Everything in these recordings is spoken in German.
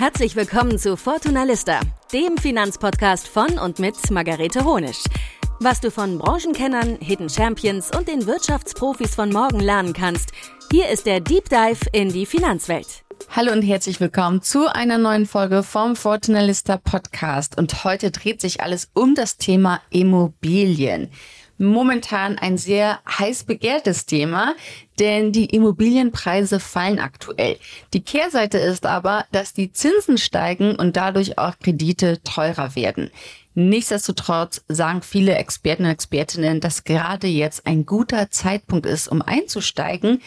Herzlich willkommen zu Fortuna Lista, dem Finanzpodcast von und mit Margarete Honisch. Was du von Branchenkennern, Hidden Champions und den Wirtschaftsprofis von morgen lernen kannst, hier ist der Deep Dive in die Finanzwelt. Hallo und herzlich willkommen zu einer neuen Folge vom Fortuna Lista Podcast. Und heute dreht sich alles um das Thema Immobilien momentan ein sehr heiß begehrtes Thema, denn die Immobilienpreise fallen aktuell. Die Kehrseite ist aber, dass die Zinsen steigen und dadurch auch Kredite teurer werden. Nichtsdestotrotz sagen viele Experten und Expertinnen, dass gerade jetzt ein guter Zeitpunkt ist, um einzusteigen,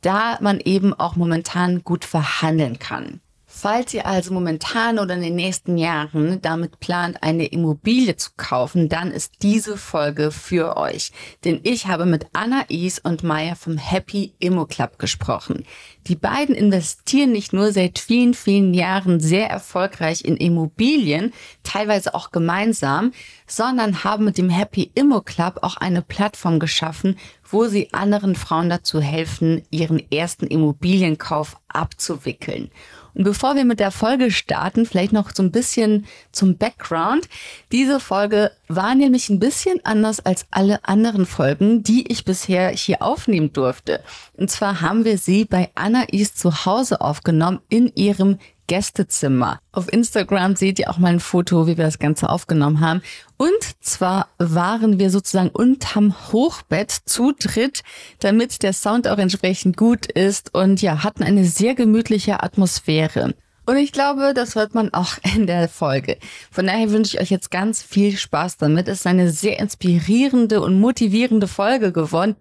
da man eben auch momentan gut verhandeln kann. Falls ihr also momentan oder in den nächsten Jahren damit plant, eine Immobilie zu kaufen, dann ist diese Folge für euch. Denn ich habe mit Anna Is und Maya vom Happy Immo Club gesprochen. Die beiden investieren nicht nur seit vielen, vielen Jahren sehr erfolgreich in Immobilien, teilweise auch gemeinsam, sondern haben mit dem Happy Immo Club auch eine Plattform geschaffen, wo sie anderen Frauen dazu helfen, ihren ersten Immobilienkauf abzuwickeln. Und bevor wir mit der Folge starten, vielleicht noch so ein bisschen zum Background. Diese Folge war nämlich ein bisschen anders als alle anderen Folgen, die ich bisher hier aufnehmen durfte. Und zwar haben wir sie bei Anais zu Hause aufgenommen in ihrem Gästezimmer. Auf Instagram seht ihr auch mal ein Foto, wie wir das Ganze aufgenommen haben. Und zwar waren wir sozusagen unterm Hochbett zu dritt, damit der Sound auch entsprechend gut ist und ja, hatten eine sehr gemütliche Atmosphäre. Und ich glaube, das hört man auch in der Folge. Von daher wünsche ich euch jetzt ganz viel Spaß damit. Es ist eine sehr inspirierende und motivierende Folge geworden,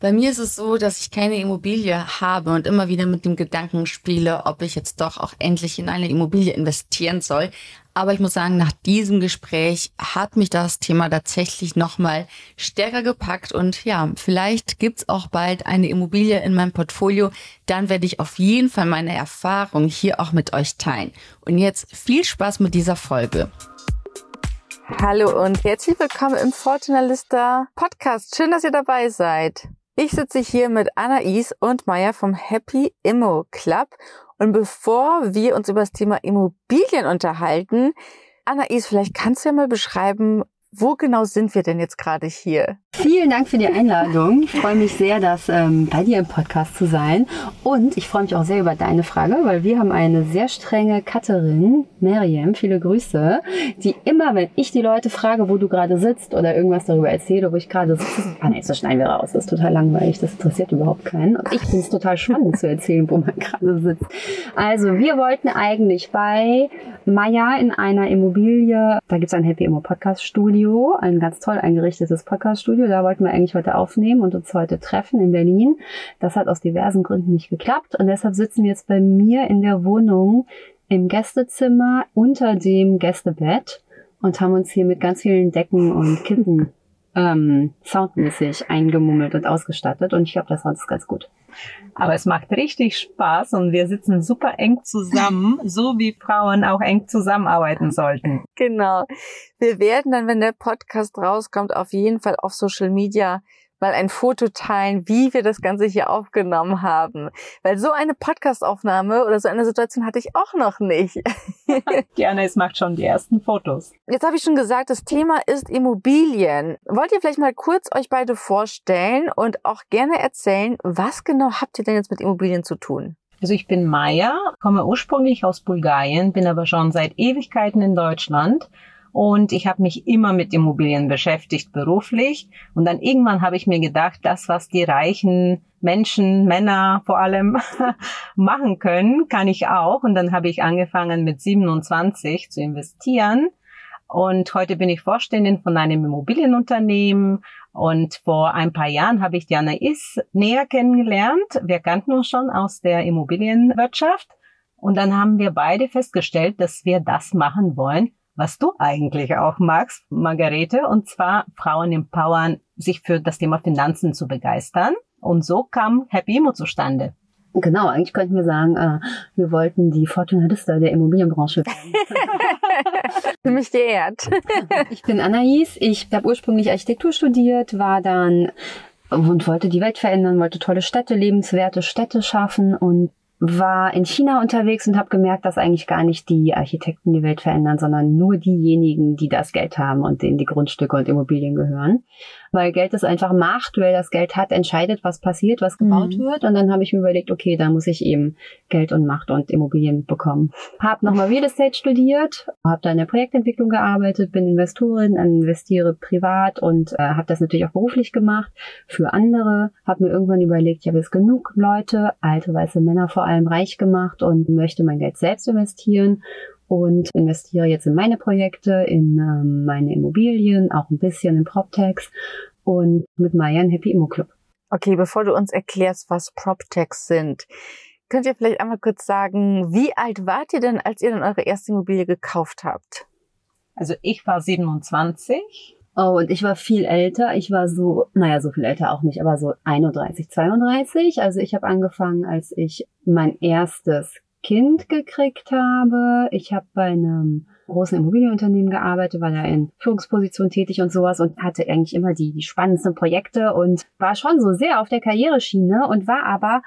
bei mir ist es so, dass ich keine Immobilie habe und immer wieder mit dem Gedanken spiele, ob ich jetzt doch auch endlich in eine Immobilie investieren soll. Aber ich muss sagen, nach diesem Gespräch hat mich das Thema tatsächlich nochmal stärker gepackt und ja, vielleicht gibt's auch bald eine Immobilie in meinem Portfolio. Dann werde ich auf jeden Fall meine Erfahrung hier auch mit euch teilen. Und jetzt viel Spaß mit dieser Folge. Hallo und herzlich willkommen im Fortuna Lista Podcast. Schön, dass ihr dabei seid. Ich sitze hier mit Anais und Maya vom Happy Immo Club. Und bevor wir uns über das Thema Immobilien unterhalten, Anais, vielleicht kannst du ja mal beschreiben, wo genau sind wir denn jetzt gerade hier? Vielen Dank für die Einladung. Ich freue mich sehr, dass ähm, bei dir im Podcast zu sein. Und ich freue mich auch sehr über deine Frage, weil wir haben eine sehr strenge Cutterin, Miriam, viele Grüße, die immer, wenn ich die Leute frage, wo du gerade sitzt oder irgendwas darüber erzähle, wo ich gerade sitze, ah nee, das schneiden wir raus. Das ist total langweilig, das interessiert überhaupt keinen. Und ich finde es total spannend zu erzählen, wo man gerade sitzt. Also, wir wollten eigentlich bei Maya in einer Immobilie, da gibt es ein Happy Immo Podcast Studio, Studio, ein ganz toll eingerichtetes Podcast-Studio. Da wollten wir eigentlich heute aufnehmen und uns heute treffen in Berlin. Das hat aus diversen Gründen nicht geklappt und deshalb sitzen wir jetzt bei mir in der Wohnung im Gästezimmer unter dem Gästebett und haben uns hier mit ganz vielen Decken und Kissen ähm, soundmäßig eingemummelt und ausgestattet und ich glaube, das war uns ganz gut. Aber es macht richtig Spaß und wir sitzen super eng zusammen, so wie Frauen auch eng zusammenarbeiten sollten. Genau. Wir werden dann, wenn der Podcast rauskommt, auf jeden Fall auf Social Media mal ein Foto teilen, wie wir das Ganze hier aufgenommen haben. Weil so eine Podcastaufnahme oder so eine Situation hatte ich auch noch nicht. Gerne, es macht schon die ersten Fotos. Jetzt habe ich schon gesagt, das Thema ist Immobilien. Wollt ihr vielleicht mal kurz euch beide vorstellen und auch gerne erzählen, was genau habt ihr denn jetzt mit Immobilien zu tun? Also ich bin Maya, komme ursprünglich aus Bulgarien, bin aber schon seit Ewigkeiten in Deutschland und ich habe mich immer mit Immobilien beschäftigt beruflich. Und dann irgendwann habe ich mir gedacht, das, was die reichen Menschen, Männer vor allem machen können, kann ich auch. Und dann habe ich angefangen mit 27 zu investieren. Und heute bin ich Vorständin von einem Immobilienunternehmen. Und vor ein paar Jahren habe ich Diana Is näher kennengelernt. Wir kannten uns schon aus der Immobilienwirtschaft. Und dann haben wir beide festgestellt, dass wir das machen wollen, was du eigentlich auch magst, Margarete, und zwar Frauen empowern, sich für das Thema Finanzen zu begeistern. Und so kam Happy Imo zustande. Genau, eigentlich könnten wir sagen, äh, wir wollten die Fortuna Lista der Immobilienbranche werden. Für mich geehrt. ich bin Anais, ich habe ursprünglich Architektur studiert, war dann und wollte die Welt verändern, wollte tolle Städte, lebenswerte Städte schaffen und war in China unterwegs und habe gemerkt, dass eigentlich gar nicht die Architekten die Welt verändern, sondern nur diejenigen, die das Geld haben und denen die Grundstücke und Immobilien gehören. Weil Geld ist einfach Macht, wer das Geld hat, entscheidet, was passiert, was gebaut mhm. wird. Und dann habe ich mir überlegt, okay, da muss ich eben Geld und Macht und Immobilien bekommen. Habe nochmal Real Estate studiert, habe da in der Projektentwicklung gearbeitet, bin Investorin, investiere privat und äh, habe das natürlich auch beruflich gemacht für andere. Habe mir irgendwann überlegt, ich habe jetzt genug Leute, alte weiße Männer vor allem, allem reich gemacht und möchte mein Geld selbst investieren und investiere jetzt in meine Projekte, in ähm, meine Immobilien, auch ein bisschen in PropTechs und mit Maya ein Happy Immo Club. Okay, bevor du uns erklärst, was PropTechs sind, könnt ihr vielleicht einmal kurz sagen, wie alt wart ihr denn, als ihr dann eure erste Immobilie gekauft habt? Also ich war 27 Oh, und ich war viel älter. Ich war so, naja, so viel älter auch nicht, aber so 31, 32. Also ich habe angefangen, als ich mein erstes Kind gekriegt habe. Ich habe bei einem großen Immobilienunternehmen gearbeitet, war da in Führungsposition tätig und sowas und hatte eigentlich immer die, die spannendsten Projekte und war schon so sehr auf der Karriereschiene und war aber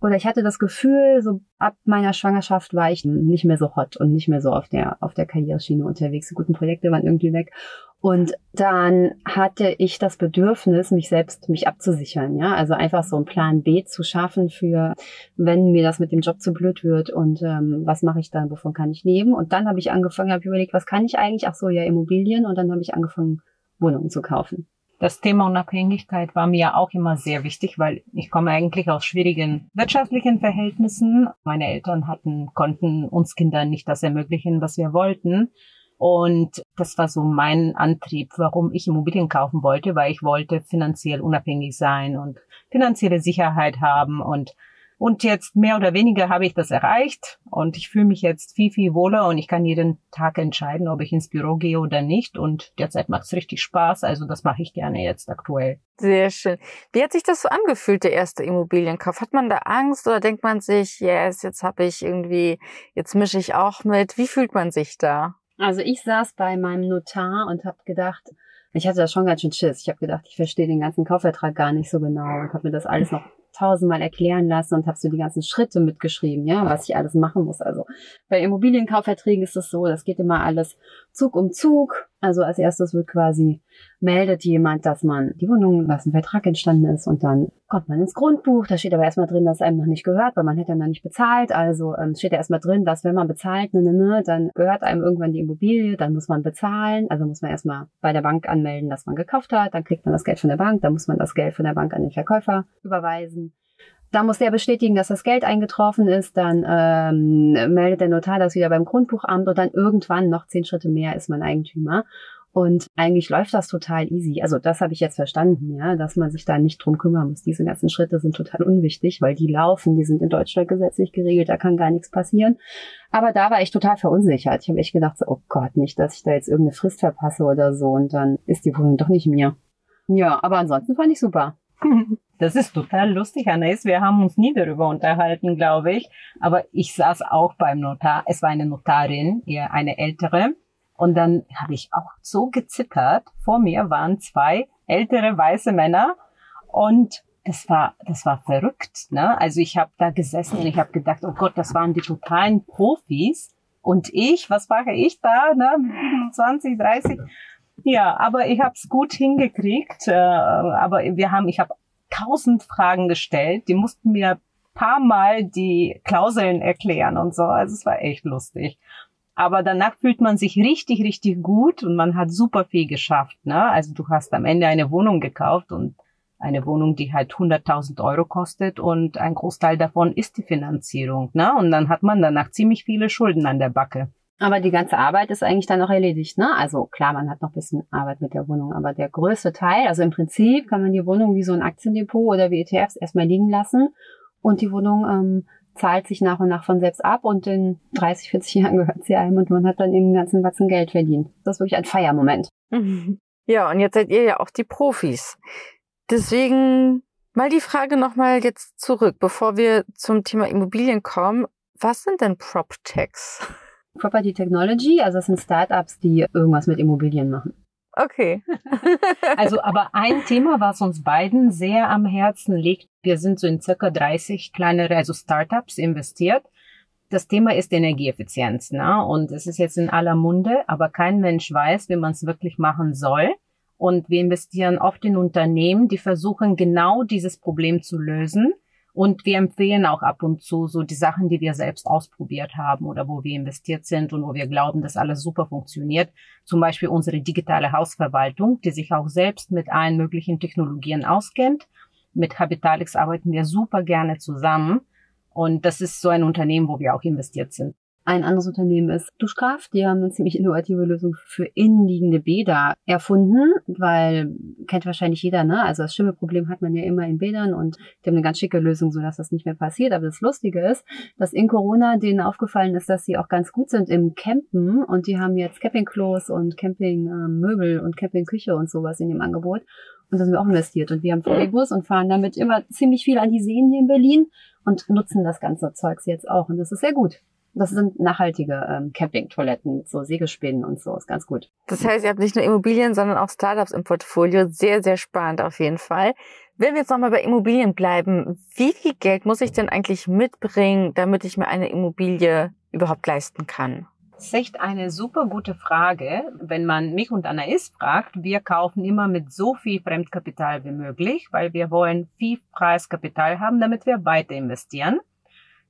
oder ich hatte das Gefühl, so ab meiner Schwangerschaft war ich nicht mehr so hot und nicht mehr so auf der, auf der Karriereschiene unterwegs. Die guten Projekte waren irgendwie weg. Und dann hatte ich das Bedürfnis, mich selbst, mich abzusichern, ja. Also einfach so einen Plan B zu schaffen für, wenn mir das mit dem Job zu blöd wird und ähm, was mache ich dann, wovon kann ich leben? Und dann habe ich angefangen, habe überlegt, was kann ich eigentlich? Ach so, ja, Immobilien. Und dann habe ich angefangen, Wohnungen zu kaufen. Das Thema Unabhängigkeit war mir auch immer sehr wichtig, weil ich komme eigentlich aus schwierigen wirtschaftlichen Verhältnissen. Meine Eltern hatten, konnten uns Kindern nicht das ermöglichen, was wir wollten. Und das war so mein Antrieb, warum ich Immobilien kaufen wollte, weil ich wollte finanziell unabhängig sein und finanzielle Sicherheit haben und und jetzt mehr oder weniger habe ich das erreicht und ich fühle mich jetzt viel, viel wohler und ich kann jeden Tag entscheiden, ob ich ins Büro gehe oder nicht. Und derzeit macht es richtig Spaß. Also das mache ich gerne jetzt aktuell. Sehr schön. Wie hat sich das so angefühlt, der erste Immobilienkauf? Hat man da Angst oder denkt man sich, yes, jetzt habe ich irgendwie, jetzt mische ich auch mit? Wie fühlt man sich da? Also ich saß bei meinem Notar und habe gedacht, ich hatte da schon ganz schön Schiss. Ich habe gedacht, ich verstehe den ganzen Kaufvertrag gar nicht so genau und habe mir das alles noch tausendmal erklären lassen und habe so die ganzen Schritte mitgeschrieben, ja, was ich alles machen muss. Also bei Immobilienkaufverträgen ist es so, das geht immer alles Zug um Zug. Also als erstes wird quasi meldet jemand, dass man die Wohnung, dass ein Vertrag entstanden ist und dann kommt man ins Grundbuch. Da steht aber erstmal drin, dass einem noch nicht gehört, weil man hätte dann noch nicht bezahlt. Also ähm, steht ja erstmal drin, dass wenn man bezahlt, ne, ne, ne, dann gehört einem irgendwann die Immobilie, dann muss man bezahlen. Also muss man erstmal bei der Bank anmelden, dass man gekauft hat, dann kriegt man das Geld von der Bank, dann muss man das Geld von der Bank an den Verkäufer überweisen. Da muss der bestätigen, dass das Geld eingetroffen ist. Dann ähm, meldet der Notar das wieder beim Grundbuchamt und dann irgendwann noch zehn Schritte mehr ist man Eigentümer. Und eigentlich läuft das total easy. Also das habe ich jetzt verstanden, ja, dass man sich da nicht drum kümmern muss. Diese ganzen Schritte sind total unwichtig, weil die laufen, die sind in Deutschland gesetzlich geregelt, da kann gar nichts passieren. Aber da war ich total verunsichert. Ich habe echt gedacht, so, oh Gott, nicht, dass ich da jetzt irgendeine Frist verpasse oder so und dann ist die Wohnung doch nicht mir. Ja, aber ansonsten fand ich super. Das ist total lustig, Anais. Wir haben uns nie darüber unterhalten, glaube ich. Aber ich saß auch beim Notar. Es war eine Notarin, eher eine ältere. Und dann habe ich auch so gezittert. Vor mir waren zwei ältere weiße Männer und das war, das war verrückt. Ne? Also ich habe da gesessen und ich habe gedacht, oh Gott, das waren die totalen Profis. Und ich, was mache ich da? Ne? 20, 30. Ja, aber ich habe es gut hingekriegt. Äh, aber wir haben, ich habe tausend Fragen gestellt. Die mussten mir paar Mal die Klauseln erklären und so. Also es war echt lustig. Aber danach fühlt man sich richtig, richtig gut und man hat super viel geschafft. Ne? Also du hast am Ende eine Wohnung gekauft und eine Wohnung, die halt 100.000 Euro kostet und ein Großteil davon ist die Finanzierung. Ne? Und dann hat man danach ziemlich viele Schulden an der Backe. Aber die ganze Arbeit ist eigentlich dann noch erledigt, ne? Also klar, man hat noch ein bisschen Arbeit mit der Wohnung, aber der größte Teil, also im Prinzip kann man die Wohnung wie so ein Aktiendepot oder wie ETFs erstmal liegen lassen und die Wohnung ähm, zahlt sich nach und nach von selbst ab und in 30, 40 Jahren gehört sie einem und man hat dann eben ganzen Batzen Geld verdient. Das ist wirklich ein Feiermoment. Ja, und jetzt seid ihr ja auch die Profis. Deswegen mal die Frage nochmal jetzt zurück, bevor wir zum Thema Immobilien kommen. Was sind denn PropTechs? Property Technology, also das sind Startups, die irgendwas mit Immobilien machen. Okay. also, aber ein Thema, was uns beiden sehr am Herzen liegt, wir sind so in circa 30 kleinere, also Startups investiert. Das Thema ist Energieeffizienz, ne? Und es ist jetzt in aller Munde, aber kein Mensch weiß, wie man es wirklich machen soll. Und wir investieren oft in Unternehmen, die versuchen, genau dieses Problem zu lösen und wir empfehlen auch ab und zu so die Sachen, die wir selbst ausprobiert haben oder wo wir investiert sind und wo wir glauben, dass alles super funktioniert. Zum Beispiel unsere digitale Hausverwaltung, die sich auch selbst mit allen möglichen Technologien auskennt. Mit Habitalix arbeiten wir super gerne zusammen. Und das ist so ein Unternehmen, wo wir auch investiert sind. Ein anderes Unternehmen ist Duschkraft. Die haben eine ziemlich innovative Lösung für innenliegende Bäder erfunden, weil kennt wahrscheinlich jeder, ne? Also das Schimmelproblem hat man ja immer in Bädern und die haben eine ganz schicke Lösung, so dass das nicht mehr passiert. Aber das Lustige ist, dass in Corona denen aufgefallen ist, dass sie auch ganz gut sind im Campen und die haben jetzt Campingklos und Campingmöbel und Campingküche und sowas in dem Angebot. Und da sind wir auch investiert. Und wir haben VW-Bus und fahren damit immer ziemlich viel an die Seen hier in Berlin und nutzen das ganze Zeugs jetzt auch. Und das ist sehr gut. Das sind nachhaltige ähm, Campingtoiletten mit so Sägespinnen und so. Ist ganz gut. Das heißt, ihr habt nicht nur Immobilien, sondern auch Startups im Portfolio. Sehr, sehr spannend auf jeden Fall. Wenn wir jetzt nochmal bei Immobilien bleiben, wie viel Geld muss ich denn eigentlich mitbringen, damit ich mir eine Immobilie überhaupt leisten kann? Das ist echt eine super gute Frage. Wenn man mich und Anais fragt, wir kaufen immer mit so viel Fremdkapital wie möglich, weil wir wollen viel Preiskapital haben, damit wir weiter investieren.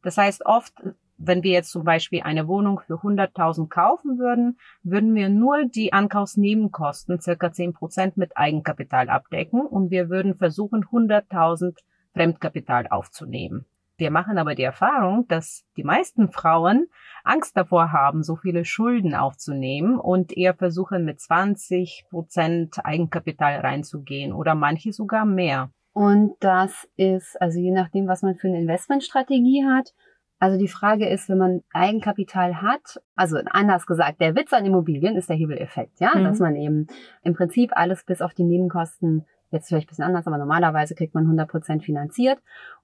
Das heißt, oft wenn wir jetzt zum Beispiel eine Wohnung für 100.000 kaufen würden, würden wir nur die Ankaufsnebenkosten, circa 10 Prozent mit Eigenkapital abdecken und wir würden versuchen, 100.000 Fremdkapital aufzunehmen. Wir machen aber die Erfahrung, dass die meisten Frauen Angst davor haben, so viele Schulden aufzunehmen und eher versuchen, mit 20 Prozent Eigenkapital reinzugehen oder manche sogar mehr. Und das ist, also je nachdem, was man für eine Investmentstrategie hat, also die Frage ist, wenn man Eigenkapital hat, also anders gesagt, der Witz an Immobilien ist der Hebeleffekt, ja, mhm. dass man eben im Prinzip alles bis auf die Nebenkosten, jetzt vielleicht ein bisschen anders, aber normalerweise kriegt man 100 Prozent finanziert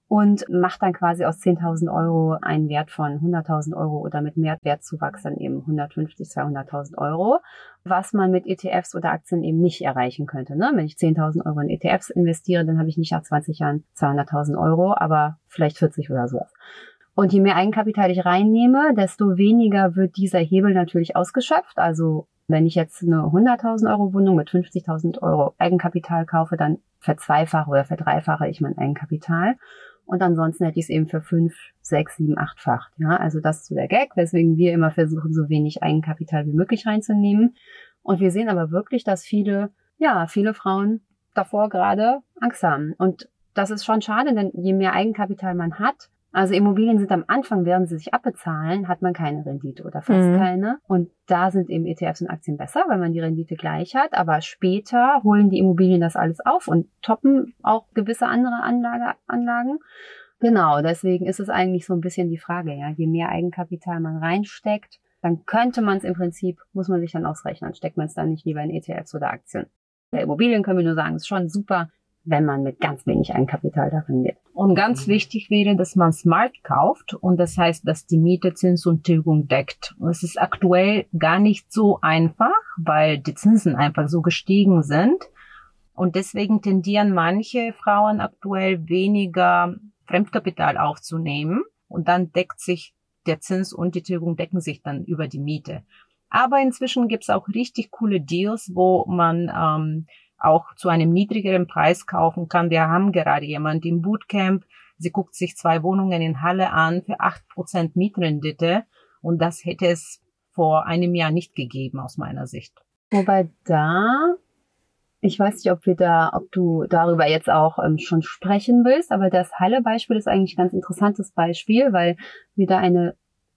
und macht dann quasi aus 10.000 Euro einen Wert von 100.000 Euro oder mit Mehrwertzuwachs dann eben 150, 200.000 Euro, was man mit ETFs oder Aktien eben nicht erreichen könnte. Ne? Wenn ich 10.000 Euro in ETFs investiere, dann habe ich nicht nach 20 Jahren 200.000 Euro, aber vielleicht 40 oder so. Und je mehr Eigenkapital ich reinnehme, desto weniger wird dieser Hebel natürlich ausgeschöpft. Also wenn ich jetzt eine 100.000 Euro Wohnung mit 50.000 Euro Eigenkapital kaufe, dann verzweifache oder verdreifache ich mein Eigenkapital. Und ansonsten hätte ich es eben für fünf, sechs, sieben, achtfach. Ja, also das ist so der Gag, weswegen wir immer versuchen, so wenig Eigenkapital wie möglich reinzunehmen. Und wir sehen aber wirklich, dass viele, ja, viele Frauen davor gerade Angst haben. Und das ist schon schade, denn je mehr Eigenkapital man hat, also Immobilien sind am Anfang, während sie sich abbezahlen, hat man keine Rendite oder fast mhm. keine. Und da sind eben ETFs und Aktien besser, weil man die Rendite gleich hat. Aber später holen die Immobilien das alles auf und toppen auch gewisse andere Anlage, Anlagen. Genau, deswegen ist es eigentlich so ein bisschen die Frage, ja, je mehr Eigenkapital man reinsteckt, dann könnte man es im Prinzip, muss man sich dann ausrechnen, steckt man es dann nicht lieber in ETFs oder Aktien. Bei Immobilien können wir nur sagen, ist schon super wenn man mit ganz wenig Eigenkapital darin geht. Und ganz wichtig wäre, dass man smart kauft und das heißt, dass die Miete Zins und Tilgung deckt. Und es ist aktuell gar nicht so einfach, weil die Zinsen einfach so gestiegen sind. Und deswegen tendieren manche Frauen aktuell weniger Fremdkapital aufzunehmen und dann deckt sich der Zins und die Tilgung decken sich dann über die Miete. Aber inzwischen gibt's auch richtig coole Deals, wo man ähm, auch zu einem niedrigeren Preis kaufen kann. Wir haben gerade jemand im Bootcamp, sie guckt sich zwei Wohnungen in Halle an für acht Prozent Mietrendite und das hätte es vor einem Jahr nicht gegeben aus meiner Sicht. Wobei da, ich weiß nicht, ob wir da, ob du darüber jetzt auch ähm, schon sprechen willst, aber das Halle-Beispiel ist eigentlich ein ganz interessantes Beispiel, weil wir da eine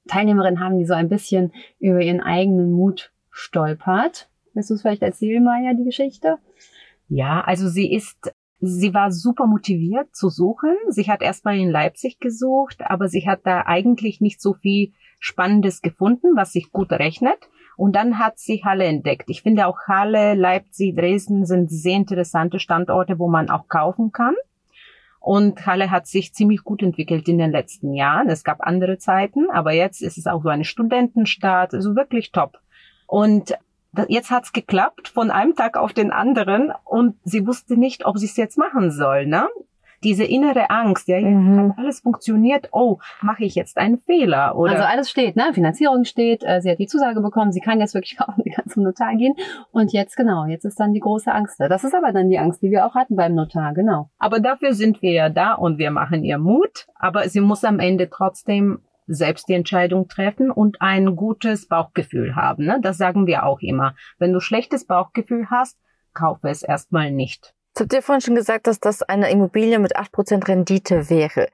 Teilnehmerin haben, die so ein bisschen über ihren eigenen Mut stolpert. Willst du es vielleicht erzählen, Maja, die Geschichte? Ja, also sie ist, sie war super motiviert zu suchen. Sie hat erstmal in Leipzig gesucht, aber sie hat da eigentlich nicht so viel Spannendes gefunden, was sich gut rechnet. Und dann hat sie Halle entdeckt. Ich finde auch Halle, Leipzig, Dresden sind sehr interessante Standorte, wo man auch kaufen kann. Und Halle hat sich ziemlich gut entwickelt in den letzten Jahren. Es gab andere Zeiten, aber jetzt ist es auch so eine Studentenstadt, also wirklich top. Und Jetzt hat's geklappt von einem Tag auf den anderen und sie wusste nicht, ob sie es jetzt machen soll. Ne? diese innere Angst, ja, mhm. hat alles funktioniert, oh, mache ich jetzt einen Fehler? Oder also alles steht, ne? Finanzierung steht, äh, sie hat die Zusage bekommen, sie kann jetzt wirklich kann zum Notar gehen. Und jetzt, genau, jetzt ist dann die große Angst da. Das ist aber dann die Angst, die wir auch hatten beim Notar, genau. Aber dafür sind wir ja da und wir machen ihr Mut, aber sie muss am Ende trotzdem selbst die Entscheidung treffen und ein gutes Bauchgefühl haben. Ne? Das sagen wir auch immer. Wenn du schlechtes Bauchgefühl hast, kaufe es erstmal nicht. Jetzt habt ihr vorhin schon gesagt, dass das eine Immobilie mit 8% Rendite wäre.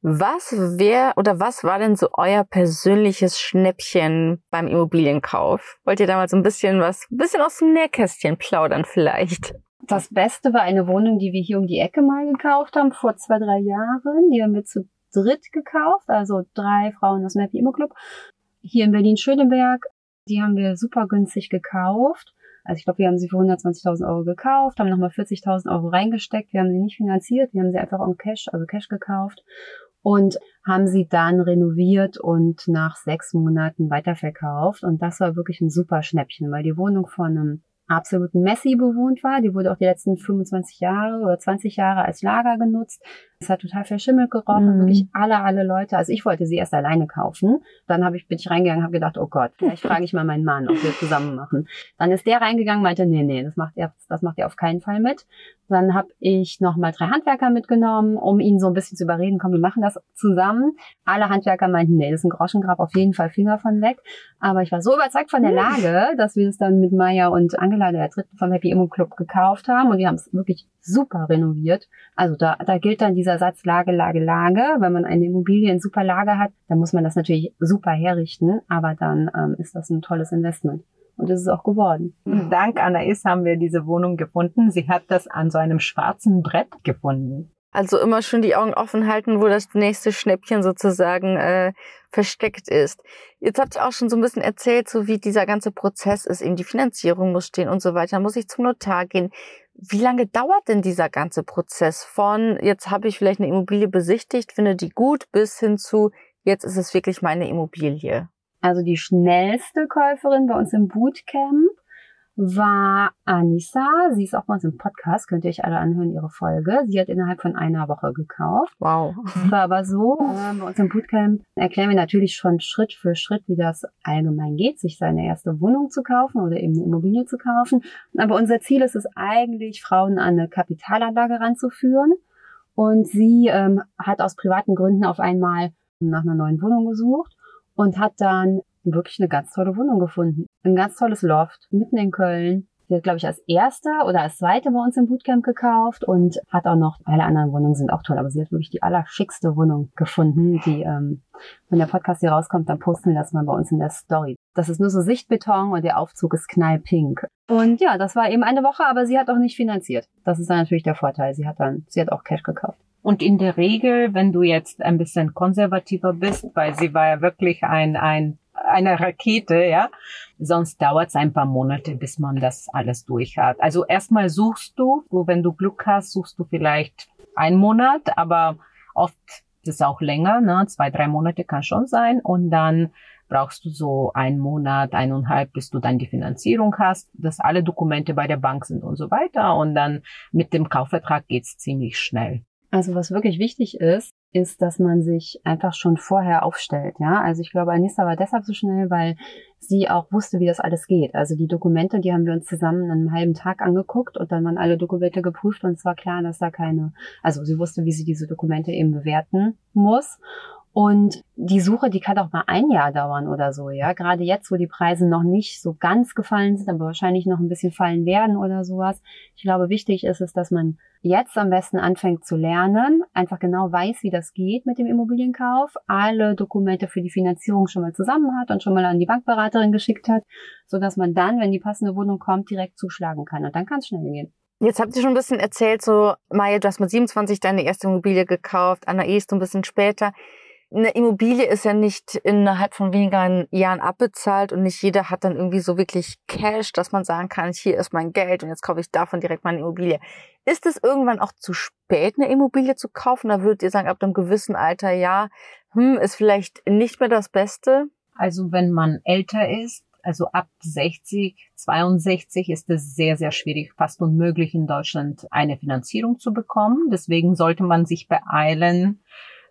Was wäre oder was war denn so euer persönliches Schnäppchen beim Immobilienkauf? Wollt ihr damals ein bisschen was, ein bisschen aus dem Nähkästchen plaudern vielleicht? Das Beste war eine Wohnung, die wir hier um die Ecke mal gekauft haben, vor zwei, drei Jahren. Die haben wir zu dritt gekauft, also drei Frauen aus dem Happy Immo Club. Hier in Berlin-Schöneberg. Die haben wir super günstig gekauft. Also ich glaube, wir haben sie für 120.000 Euro gekauft, haben nochmal 40.000 Euro reingesteckt. Wir haben sie nicht finanziert, wir haben sie einfach on Cash, also Cash gekauft und haben sie dann renoviert und nach sechs Monaten weiterverkauft. Und das war wirklich ein super Schnäppchen, weil die Wohnung von einem absoluten Messi bewohnt war. Die wurde auch die letzten 25 Jahre oder 20 Jahre als Lager genutzt. Es hat total verschimmelt gerochen. Mhm. Wirklich alle, alle Leute. Also ich wollte sie erst alleine kaufen. Dann habe ich, bin ich reingegangen, habe gedacht, oh Gott, vielleicht frage ich mal meinen Mann, ob wir zusammen machen. Dann ist der reingegangen, meinte, nee, nee, das macht er, das macht er auf keinen Fall mit. Dann habe ich nochmal drei Handwerker mitgenommen, um ihn so ein bisschen zu überreden, komm, wir machen das zusammen. Alle Handwerker meinten, nee, das ist ein Groschengrab, auf jeden Fall Finger von weg. Aber ich war so überzeugt von der Lage, dass wir es dann mit Maya und Angela, der dritten vom Happy Immo Club, gekauft haben. Und wir haben es wirklich super renoviert. Also da, da gilt dann dieser Satz Lage, Lage, Lage. Wenn man eine Immobilie in super Lage hat, dann muss man das natürlich super herrichten, aber dann ähm, ist das ein tolles Investment. Und das ist auch geworden. Dank Anais haben wir diese Wohnung gefunden. Sie hat das an so einem schwarzen Brett gefunden. Also immer schon die Augen offen halten, wo das nächste Schnäppchen sozusagen äh, versteckt ist. Jetzt habt ihr auch schon so ein bisschen erzählt, so wie dieser ganze Prozess ist, eben die Finanzierung muss stehen und so weiter. Dann muss ich zum Notar gehen. Wie lange dauert denn dieser ganze Prozess von, jetzt habe ich vielleicht eine Immobilie besichtigt, finde die gut, bis hin zu, jetzt ist es wirklich meine Immobilie? Also die schnellste Käuferin bei uns im Bootcamp war Anissa. Sie ist auch bei uns im Podcast, könnt ihr euch alle anhören, ihre Folge. Sie hat innerhalb von einer Woche gekauft. Wow. War aber so, äh, bei uns im Bootcamp erklären wir natürlich schon Schritt für Schritt, wie das allgemein geht, sich seine erste Wohnung zu kaufen oder eben eine Immobilie zu kaufen. Aber unser Ziel ist es eigentlich, Frauen an eine Kapitalanlage ranzuführen. Und sie ähm, hat aus privaten Gründen auf einmal nach einer neuen Wohnung gesucht und hat dann wirklich eine ganz tolle Wohnung gefunden. Ein ganz tolles Loft mitten in Köln. Sie hat, glaube ich, als erste oder als zweite bei uns im Bootcamp gekauft und hat auch noch, alle anderen Wohnungen sind auch toll, aber sie hat wirklich die allerschickste Wohnung gefunden, die, ähm, wenn der Podcast hier rauskommt, dann posten wir das mal bei uns in der Story. Das ist nur so Sichtbeton und der Aufzug ist knallpink. Und ja, das war eben eine Woche, aber sie hat auch nicht finanziert. Das ist dann natürlich der Vorteil. Sie hat dann, sie hat auch Cash gekauft. Und in der Regel, wenn du jetzt ein bisschen konservativer bist, weil sie war ja wirklich ein, ein eine Rakete, ja. Sonst dauert es ein paar Monate, bis man das alles durch hat. Also erstmal suchst du, wenn du Glück hast, suchst du vielleicht einen Monat, aber oft ist es auch länger, ne? zwei, drei Monate kann schon sein. Und dann brauchst du so einen Monat, eineinhalb, bis du dann die Finanzierung hast, dass alle Dokumente bei der Bank sind und so weiter. Und dann mit dem Kaufvertrag geht's ziemlich schnell. Also was wirklich wichtig ist, ist, dass man sich einfach schon vorher aufstellt. Ja, also ich glaube, Anissa war deshalb so schnell, weil sie auch wusste, wie das alles geht. Also die Dokumente, die haben wir uns zusammen einen halben Tag angeguckt und dann waren alle Dokumente geprüft und es war klar, dass da keine, also sie wusste, wie sie diese Dokumente eben bewerten muss. Und die Suche, die kann auch mal ein Jahr dauern oder so, ja. Gerade jetzt, wo die Preise noch nicht so ganz gefallen sind, aber wahrscheinlich noch ein bisschen fallen werden oder sowas. Ich glaube, wichtig ist es, dass man jetzt am besten anfängt zu lernen, einfach genau weiß, wie das geht mit dem Immobilienkauf, alle Dokumente für die Finanzierung schon mal zusammen hat und schon mal an die Bankberaterin geschickt hat, so dass man dann, wenn die passende Wohnung kommt, direkt zuschlagen kann. Und dann kann es schnell gehen. Jetzt habt ihr schon ein bisschen erzählt, so, Maya, du hast mit 27 deine erste Immobilie gekauft, Anais, du ein bisschen später eine Immobilie ist ja nicht innerhalb von weniger Jahren abbezahlt und nicht jeder hat dann irgendwie so wirklich Cash, dass man sagen kann, hier ist mein Geld und jetzt kaufe ich davon direkt meine Immobilie. Ist es irgendwann auch zu spät, eine Immobilie zu kaufen? Da würdet ihr sagen, ab einem gewissen Alter, ja, hm, ist vielleicht nicht mehr das Beste? Also wenn man älter ist, Also ab 60, 62 ist es sehr, sehr schwierig, fast unmöglich in Deutschland eine Finanzierung zu bekommen. Deswegen sollte man sich beeilen,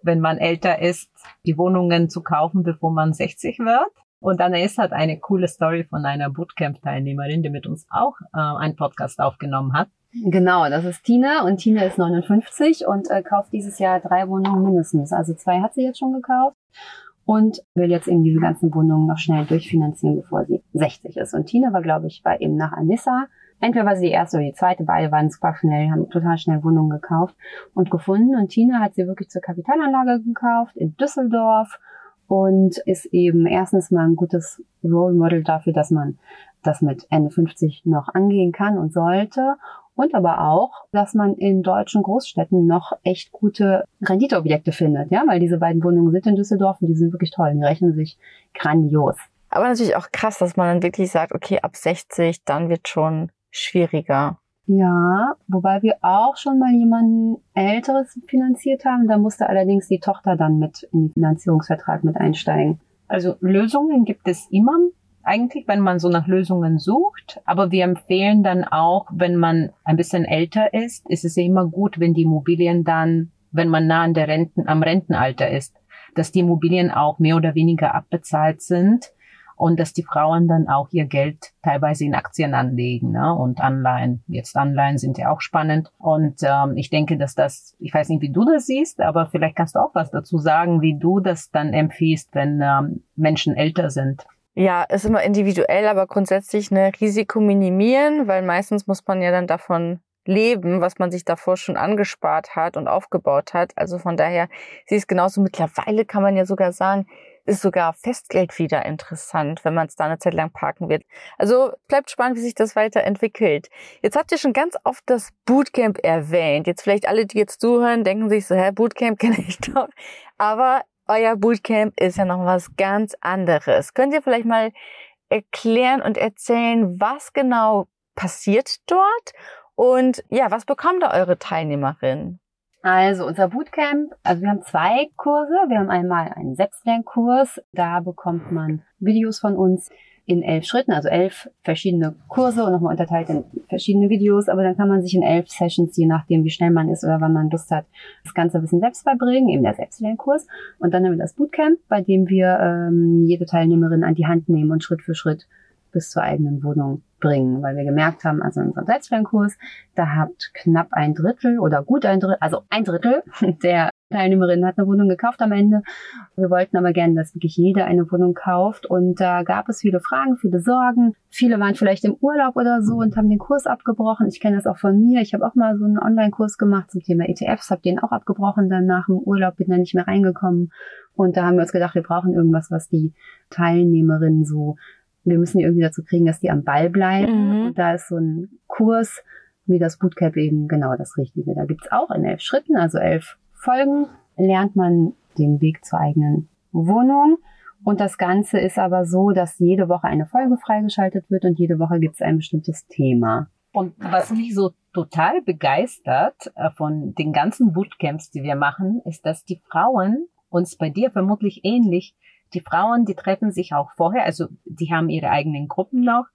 wenn man älter ist, die Wohnungen zu kaufen, bevor man 60 wird. Und Anais hat eine coole Story von einer Bootcamp-Teilnehmerin, die mit uns auch äh, einen Podcast aufgenommen hat. Genau, das ist Tina und Tina ist 59 und äh, kauft dieses Jahr drei Wohnungen mindestens. Also zwei hat sie jetzt schon gekauft und will jetzt eben diese ganzen Wohnungen noch schnell durchfinanzieren, bevor sie 60 ist. Und Tina war, glaube ich, war eben nach Anissa. Entweder war sie die erste oder die zweite, beide waren super schnell, haben total schnell Wohnungen gekauft und gefunden. Und Tina hat sie wirklich zur Kapitalanlage gekauft in Düsseldorf und ist eben erstens mal ein gutes Role Model dafür, dass man das mit Ende 50 noch angehen kann und sollte. Und aber auch, dass man in deutschen Großstädten noch echt gute Renditeobjekte findet, ja, weil diese beiden Wohnungen sind in Düsseldorf und die sind wirklich toll. Die rechnen sich grandios. Aber natürlich auch krass, dass man dann wirklich sagt, okay, ab 60, dann wird schon schwieriger. Ja, wobei wir auch schon mal jemanden Älteres finanziert haben. Da musste allerdings die Tochter dann mit in den Finanzierungsvertrag mit einsteigen. Also Lösungen gibt es immer eigentlich, wenn man so nach Lösungen sucht. Aber wir empfehlen dann auch, wenn man ein bisschen älter ist, ist es ja immer gut, wenn die Immobilien dann, wenn man nah an der Renten, am Rentenalter ist, dass die Immobilien auch mehr oder weniger abbezahlt sind und dass die Frauen dann auch ihr Geld teilweise in Aktien anlegen ne? und Anleihen. Jetzt Anleihen sind ja auch spannend und ähm, ich denke, dass das, ich weiß nicht, wie du das siehst, aber vielleicht kannst du auch was dazu sagen, wie du das dann empfiehlst, wenn ähm, Menschen älter sind. Ja, ist immer individuell, aber grundsätzlich eine Risiko minimieren, weil meistens muss man ja dann davon leben, was man sich davor schon angespart hat und aufgebaut hat. Also von daher, sie ist genauso mittlerweile kann man ja sogar sagen, ist sogar Festgeld wieder interessant, wenn man es da eine Zeit lang parken wird. Also bleibt spannend, wie sich das weiterentwickelt. Jetzt habt ihr schon ganz oft das Bootcamp erwähnt. Jetzt vielleicht alle, die jetzt zuhören, denken sich so, hä, Bootcamp kenne ich doch. Aber euer Bootcamp ist ja noch was ganz anderes. Könnt ihr vielleicht mal erklären und erzählen, was genau passiert dort und ja, was bekommt da eure Teilnehmerin? Also unser Bootcamp, also wir haben zwei Kurse. Wir haben einmal einen Selbstlernkurs. Da bekommt man Videos von uns in elf Schritten, also elf verschiedene Kurse und nochmal unterteilt in verschiedene Videos. Aber dann kann man sich in elf Sessions, je nachdem wie schnell man ist oder wann man Lust hat, das ganze Wissen selbst beibringen, eben der Selbstlernkurs. Und dann haben wir das Bootcamp, bei dem wir ähm, jede Teilnehmerin an die Hand nehmen und Schritt für Schritt bis zur eigenen Wohnung bringen, weil wir gemerkt haben, also in unserem Selbstlernkurs, da hat knapp ein Drittel oder gut ein Drittel, also ein Drittel der Teilnehmerinnen hat eine Wohnung gekauft am Ende. Wir wollten aber gerne, dass wirklich jeder eine Wohnung kauft und da gab es viele Fragen, viele Sorgen. Viele waren vielleicht im Urlaub oder so und haben den Kurs abgebrochen. Ich kenne das auch von mir. Ich habe auch mal so einen Online-Kurs gemacht zum Thema ETFs, habe den auch abgebrochen dann nach dem Urlaub, bin da nicht mehr reingekommen. Und da haben wir uns gedacht, wir brauchen irgendwas, was die Teilnehmerinnen so wir müssen die irgendwie dazu kriegen, dass die am Ball bleiben. Mhm. Und da ist so ein Kurs wie das Bootcamp eben genau das Richtige. Da gibt's auch in elf Schritten, also elf Folgen, lernt man den Weg zur eigenen Wohnung. Und das Ganze ist aber so, dass jede Woche eine Folge freigeschaltet wird und jede Woche gibt's ein bestimmtes Thema. Und was mich so total begeistert äh, von den ganzen Bootcamps, die wir machen, ist, dass die Frauen uns bei dir vermutlich ähnlich die Frauen, die treffen sich auch vorher, also die haben ihre eigenen Gruppen noch,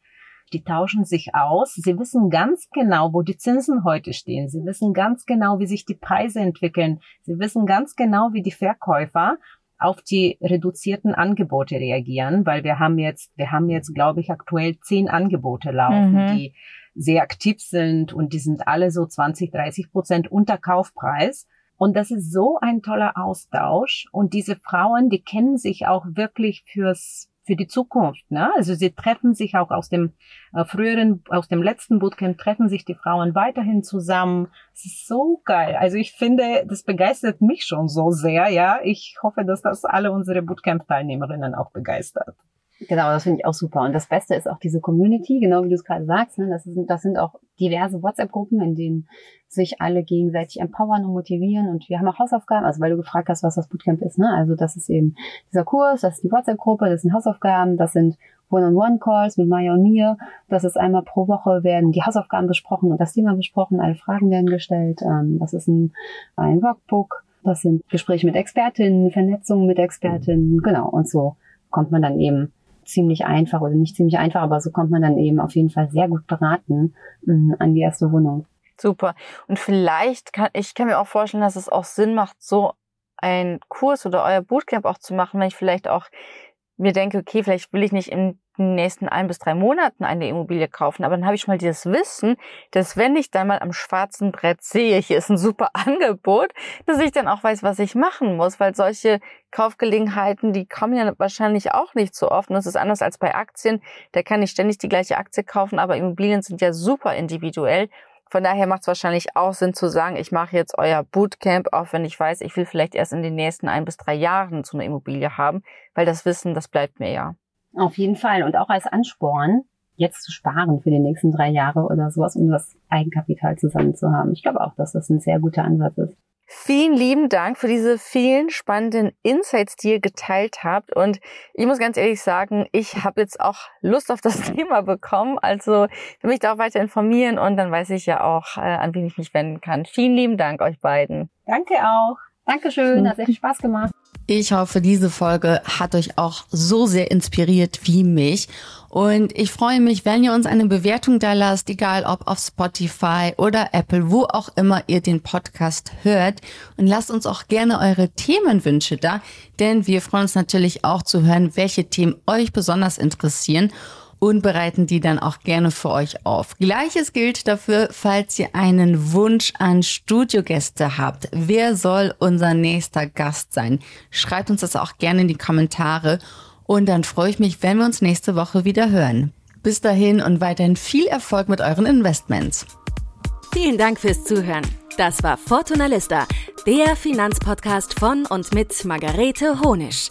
die tauschen sich aus. Sie wissen ganz genau, wo die Zinsen heute stehen. Sie wissen ganz genau, wie sich die Preise entwickeln. Sie wissen ganz genau, wie die Verkäufer auf die reduzierten Angebote reagieren, weil wir haben jetzt, wir haben jetzt, glaube ich, aktuell zehn Angebote laufen, mhm. die sehr aktiv sind und die sind alle so 20, 30 Prozent unter Kaufpreis. Und das ist so ein toller Austausch. Und diese Frauen, die kennen sich auch wirklich fürs für die Zukunft. Ne? Also sie treffen sich auch aus dem äh, früheren, aus dem letzten Bootcamp, treffen sich die Frauen weiterhin zusammen. Es ist so geil. Also ich finde, das begeistert mich schon so sehr. Ja, ich hoffe, dass das alle unsere Bootcamp-Teilnehmerinnen auch begeistert. Genau, das finde ich auch super. Und das Beste ist auch diese Community, genau wie du es gerade sagst. Ne? Das, sind, das sind auch diverse WhatsApp-Gruppen, in denen sich alle gegenseitig empowern und motivieren. Und wir haben auch Hausaufgaben, also weil du gefragt hast, was das Bootcamp ist. Ne? Also das ist eben dieser Kurs, das ist die WhatsApp-Gruppe, das sind Hausaufgaben, das sind One-on-One-Calls mit Maya und mir. Das ist einmal pro Woche werden die Hausaufgaben besprochen und das Thema besprochen, alle Fragen werden gestellt. Ähm, das ist ein, ein Workbook. Das sind Gespräche mit Expertinnen, Vernetzungen mit Expertinnen, genau. Und so kommt man dann eben ziemlich einfach oder nicht ziemlich einfach, aber so kommt man dann eben auf jeden Fall sehr gut beraten mm, an die erste Wohnung. Super. Und vielleicht kann ich kann mir auch vorstellen, dass es auch Sinn macht, so einen Kurs oder euer Bootcamp auch zu machen, wenn ich vielleicht auch mir denke, okay, vielleicht will ich nicht in den nächsten ein bis drei Monaten eine Immobilie kaufen, aber dann habe ich mal dieses Wissen, dass wenn ich dann mal am schwarzen Brett sehe, hier ist ein super Angebot, dass ich dann auch weiß, was ich machen muss, weil solche Kaufgelegenheiten, die kommen ja wahrscheinlich auch nicht so oft. Und das ist anders als bei Aktien. Da kann ich ständig die gleiche Aktie kaufen, aber Immobilien sind ja super individuell. Von daher macht es wahrscheinlich auch Sinn zu sagen, ich mache jetzt euer Bootcamp, auch wenn ich weiß, ich will vielleicht erst in den nächsten ein bis drei Jahren so eine Immobilie haben, weil das Wissen, das bleibt mir ja. Auf jeden Fall. Und auch als Ansporn, jetzt zu sparen für die nächsten drei Jahre oder sowas, um das Eigenkapital zusammen zu haben. Ich glaube auch, dass das ein sehr guter Ansatz ist. Vielen lieben Dank für diese vielen spannenden Insights, die ihr geteilt habt. Und ich muss ganz ehrlich sagen, ich habe jetzt auch Lust auf das Thema bekommen. Also will mich da auch weiter informieren und dann weiß ich ja auch, äh, an wen ich mich wenden kann. Vielen lieben Dank euch beiden. Danke auch. Dankeschön, hat sehr viel Spaß gemacht. Ich hoffe, diese Folge hat euch auch so sehr inspiriert wie mich. Und ich freue mich, wenn ihr uns eine Bewertung da lasst, egal ob auf Spotify oder Apple, wo auch immer ihr den Podcast hört. Und lasst uns auch gerne eure Themenwünsche da, denn wir freuen uns natürlich auch zu hören, welche Themen euch besonders interessieren und bereiten die dann auch gerne für euch auf. Gleiches gilt dafür, falls ihr einen Wunsch an Studiogäste habt. Wer soll unser nächster Gast sein? Schreibt uns das auch gerne in die Kommentare und dann freue ich mich, wenn wir uns nächste Woche wieder hören. Bis dahin und weiterhin viel Erfolg mit euren Investments. Vielen Dank fürs Zuhören. Das war Fortuna Lista, der Finanzpodcast von und mit Margarete Honisch.